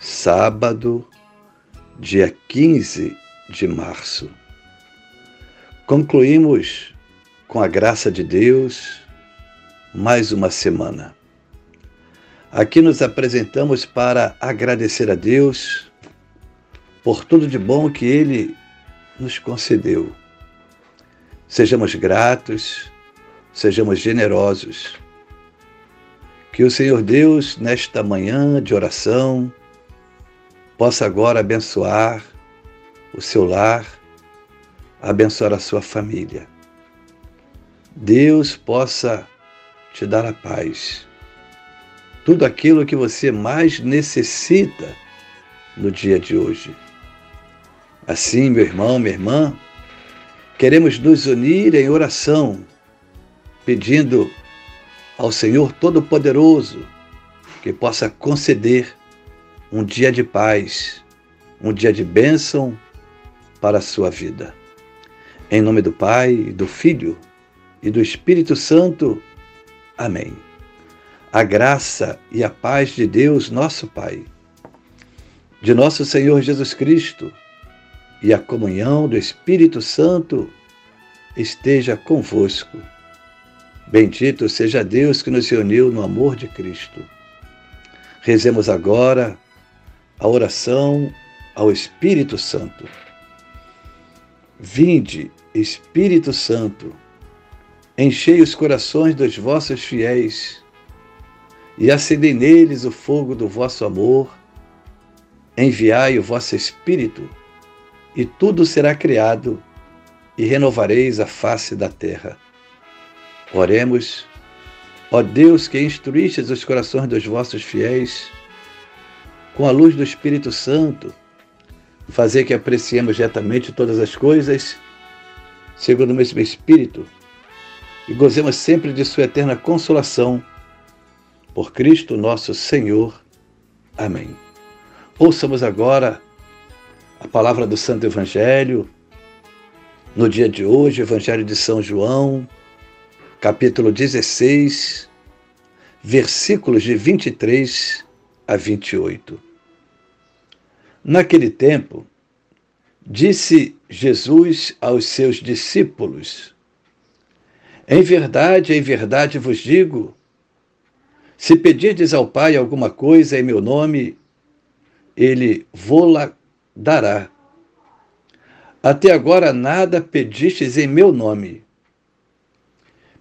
sábado, dia 15 de março. Concluímos, com a graça de Deus, mais uma semana. Aqui nos apresentamos para agradecer a Deus por tudo de bom que Ele nos concedeu. Sejamos gratos, sejamos generosos. Que o Senhor Deus, nesta manhã de oração, possa agora abençoar o seu lar, abençoar a sua família. Deus possa te dar a paz. Tudo aquilo que você mais necessita no dia de hoje. Assim, meu irmão, minha irmã, queremos nos unir em oração, pedindo ao Senhor Todo-Poderoso que possa conceder um dia de paz, um dia de bênção para a sua vida. Em nome do Pai, do Filho e do Espírito Santo. Amém. A graça e a paz de Deus, nosso Pai, de nosso Senhor Jesus Cristo e a comunhão do Espírito Santo esteja convosco. Bendito seja Deus que nos reuniu no amor de Cristo. Rezemos agora a oração ao Espírito Santo. Vinde, Espírito Santo, enchei os corações dos vossos fiéis e acendei neles o fogo do vosso amor. Enviai o vosso Espírito, e tudo será criado, e renovareis a face da terra. Oremos, ó Deus que instruístes os corações dos vossos fiéis, com a luz do Espírito Santo, fazer que apreciemos retamente todas as coisas, segundo o mesmo Espírito, e gozemos sempre de Sua eterna consolação. Por Cristo nosso Senhor. Amém. Ouçamos agora a palavra do Santo Evangelho, no dia de hoje, Evangelho de São João, capítulo 16, versículos de 23 a 28. Naquele tempo, disse Jesus aos seus discípulos: Em verdade, em verdade vos digo, se pedirdes ao Pai alguma coisa em meu nome, ele vô-la dará. Até agora nada pedistes em meu nome.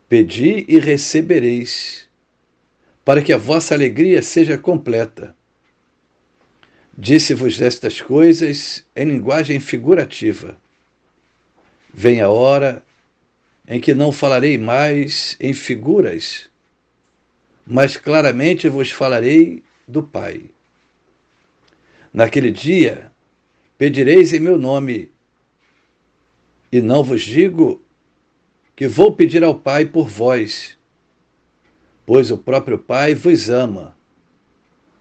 Pedi e recebereis, para que a vossa alegria seja completa. Disse-vos estas coisas em linguagem figurativa. Vem a hora em que não falarei mais em figuras, mas claramente vos falarei do Pai. Naquele dia pedireis em meu nome, e não vos digo que vou pedir ao Pai por vós, pois o próprio Pai vos ama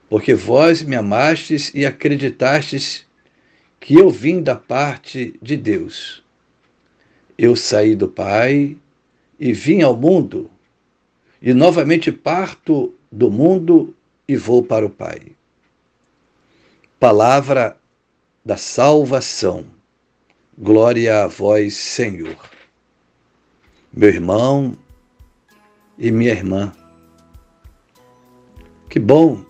porque vós me amastes e acreditastes que eu vim da parte de Deus. Eu saí do Pai e vim ao mundo, e novamente parto do mundo e vou para o Pai. Palavra da salvação. Glória a vós, Senhor. Meu irmão e minha irmã, que bom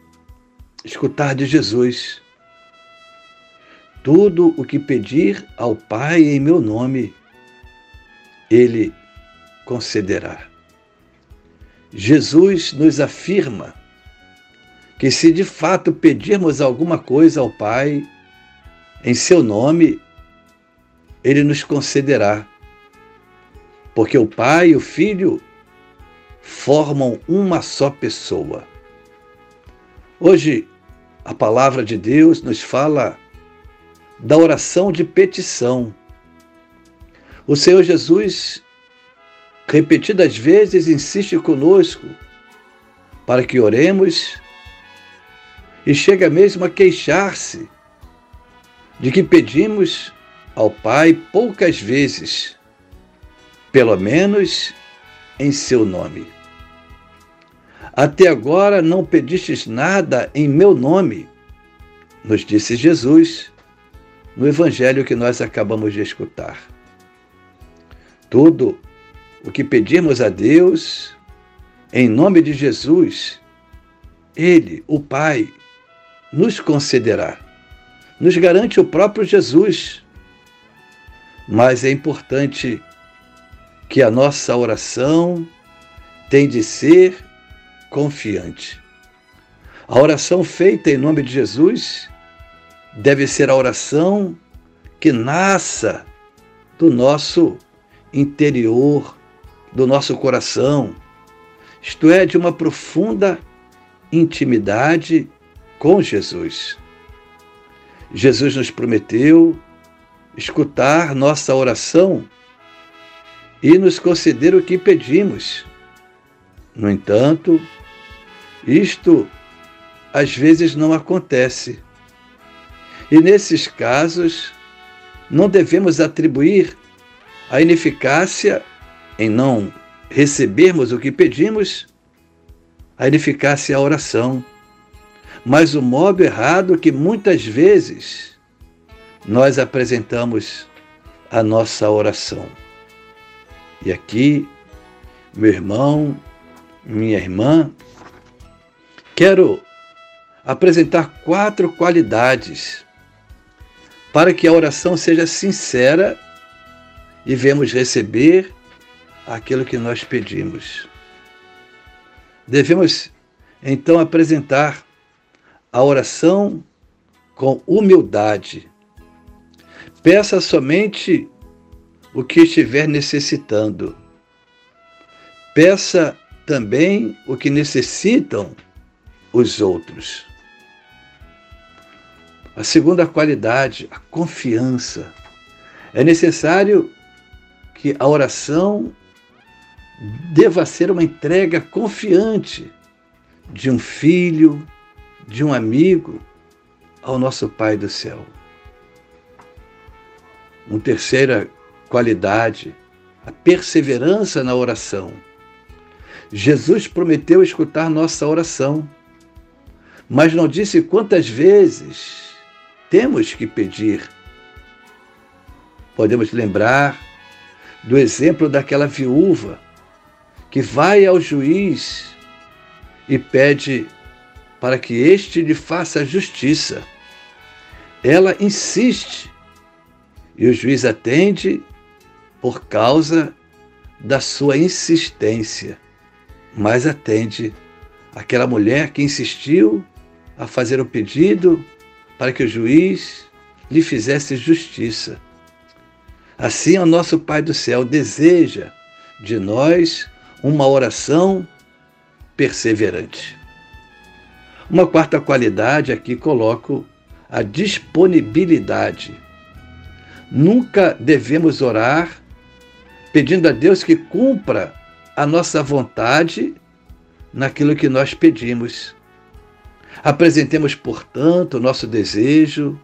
escutar de Jesus. Tudo o que pedir ao Pai em meu nome, Ele concederá. Jesus nos afirma que se de fato pedirmos alguma coisa ao Pai em seu nome, Ele nos concederá. Porque o Pai e o Filho formam uma só pessoa. Hoje A palavra de Deus nos fala da oração de petição. O Senhor Jesus, repetidas vezes, insiste conosco para que oremos e chega mesmo a queixar-se de que pedimos ao Pai poucas vezes, pelo menos em seu nome. Até agora não pedistes nada em meu nome, nos disse Jesus no evangelho que nós acabamos de escutar. Tudo o que pedirmos a Deus, em nome de Jesus, Ele, o Pai, nos concederá. Nos garante o próprio Jesus. Mas é importante que a nossa oração tem de ser confiante. A oração feita em nome de Jesus deve ser a oração que nasça do nosso interior, do nosso coração, isto é, de uma profunda intimidade com Jesus. Jesus nos prometeu escutar nossa oração e nos conceder o que pedimos. No entanto, isto às vezes não acontece. E nesses casos, não devemos atribuir a ineficácia em não recebermos o que pedimos, a ineficácia à oração, mas o modo errado que muitas vezes nós apresentamos a nossa oração. E aqui, meu irmão, minha irmã, quero apresentar quatro qualidades para que a oração seja sincera e vemos receber aquilo que nós pedimos. Devemos então apresentar a oração com humildade. Peça somente o que estiver necessitando. Peça também o que necessitam os outros. A segunda qualidade, a confiança. É necessário que a oração deva ser uma entrega confiante de um filho, de um amigo ao nosso Pai do céu. Uma terceira qualidade, a perseverança na oração. Jesus prometeu escutar nossa oração, mas não disse quantas vezes temos que pedir. Podemos lembrar do exemplo daquela viúva que vai ao juiz e pede para que este lhe faça justiça. Ela insiste e o juiz atende por causa da sua insistência, mas atende aquela mulher que insistiu a fazer o pedido para que o juiz lhe fizesse justiça. Assim, o nosso Pai do céu deseja de nós uma oração perseverante. Uma quarta qualidade aqui coloco a disponibilidade. Nunca devemos orar pedindo a Deus que cumpra a nossa vontade naquilo que nós pedimos. Apresentemos, portanto, o nosso desejo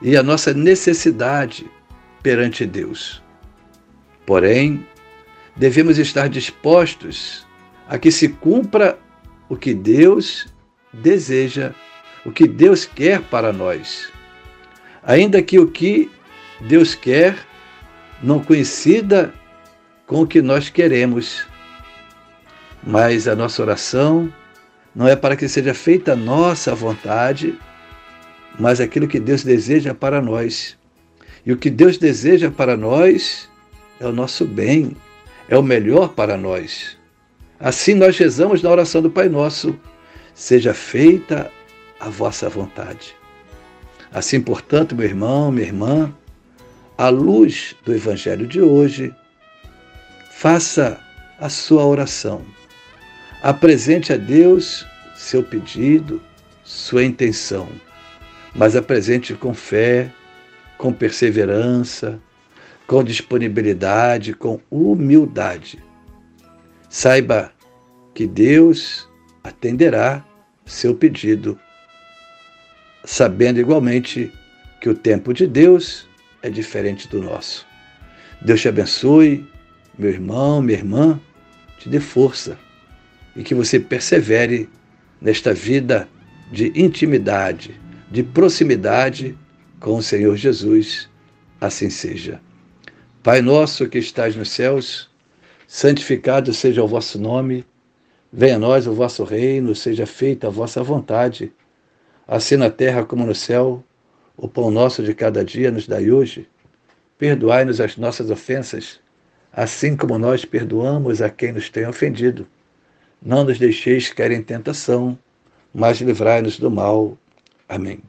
e a nossa necessidade perante Deus. Porém, devemos estar dispostos a que se cumpra o que Deus deseja, o que Deus quer para nós. Ainda que o que Deus quer não coincida com o que nós queremos. Mas a nossa oração não é para que seja feita a nossa vontade, mas aquilo que Deus deseja para nós. E o que Deus deseja para nós é o nosso bem, é o melhor para nós. Assim nós rezamos na oração do Pai Nosso: seja feita a vossa vontade. Assim, portanto, meu irmão, minha irmã, à luz do Evangelho de hoje, faça a sua oração. Apresente a Deus seu pedido, sua intenção, mas apresente com fé, com perseverança, com disponibilidade, com humildade. Saiba que Deus atenderá seu pedido, sabendo igualmente que o tempo de Deus é diferente do nosso. Deus te abençoe, meu irmão, minha irmã, te dê força e que você persevere nesta vida de intimidade, de proximidade com o Senhor Jesus. Assim seja. Pai nosso que estás nos céus, santificado seja o vosso nome. Venha a nós o vosso reino, seja feita a vossa vontade, assim na terra como no céu. O pão nosso de cada dia nos dai hoje. Perdoai-nos as nossas ofensas, assim como nós perdoamos a quem nos tem ofendido. Não nos deixeis cair em tentação, mas livrai-nos do mal. Amém.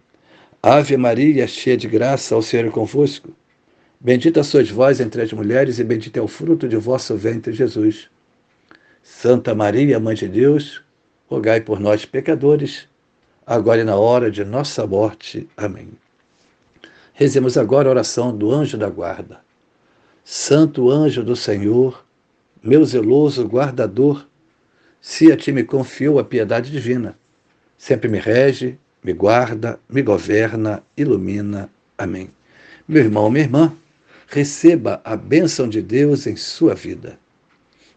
Ave Maria, cheia de graça, ao Senhor é convosco. Bendita sois vós entre as mulheres, e bendito é o fruto de vosso ventre, Jesus. Santa Maria, Mãe de Deus, rogai por nós, pecadores, agora e na hora de nossa morte. Amém. Rezemos agora a oração do anjo da guarda. Santo anjo do Senhor, meu zeloso guardador, se a ti me confiou a piedade divina, sempre me rege, me guarda, me governa, ilumina. Amém. Meu irmão, minha irmã, receba a bênção de Deus em sua vida.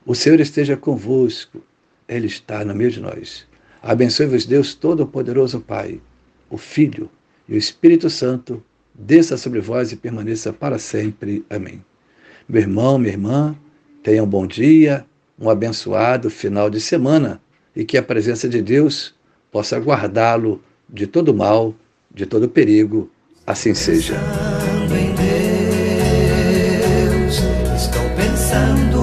O Senhor esteja convosco, Ele está no meio de nós. Abençoe-vos, Deus Todo-Poderoso, Pai, o Filho e o Espírito Santo, desça sobre vós e permaneça para sempre. Amém. Meu irmão, minha irmã, tenha um bom dia, um abençoado final de semana e que a presença de Deus possa guardá-lo de todo mal, de todo perigo. Assim seja. pensando no amor.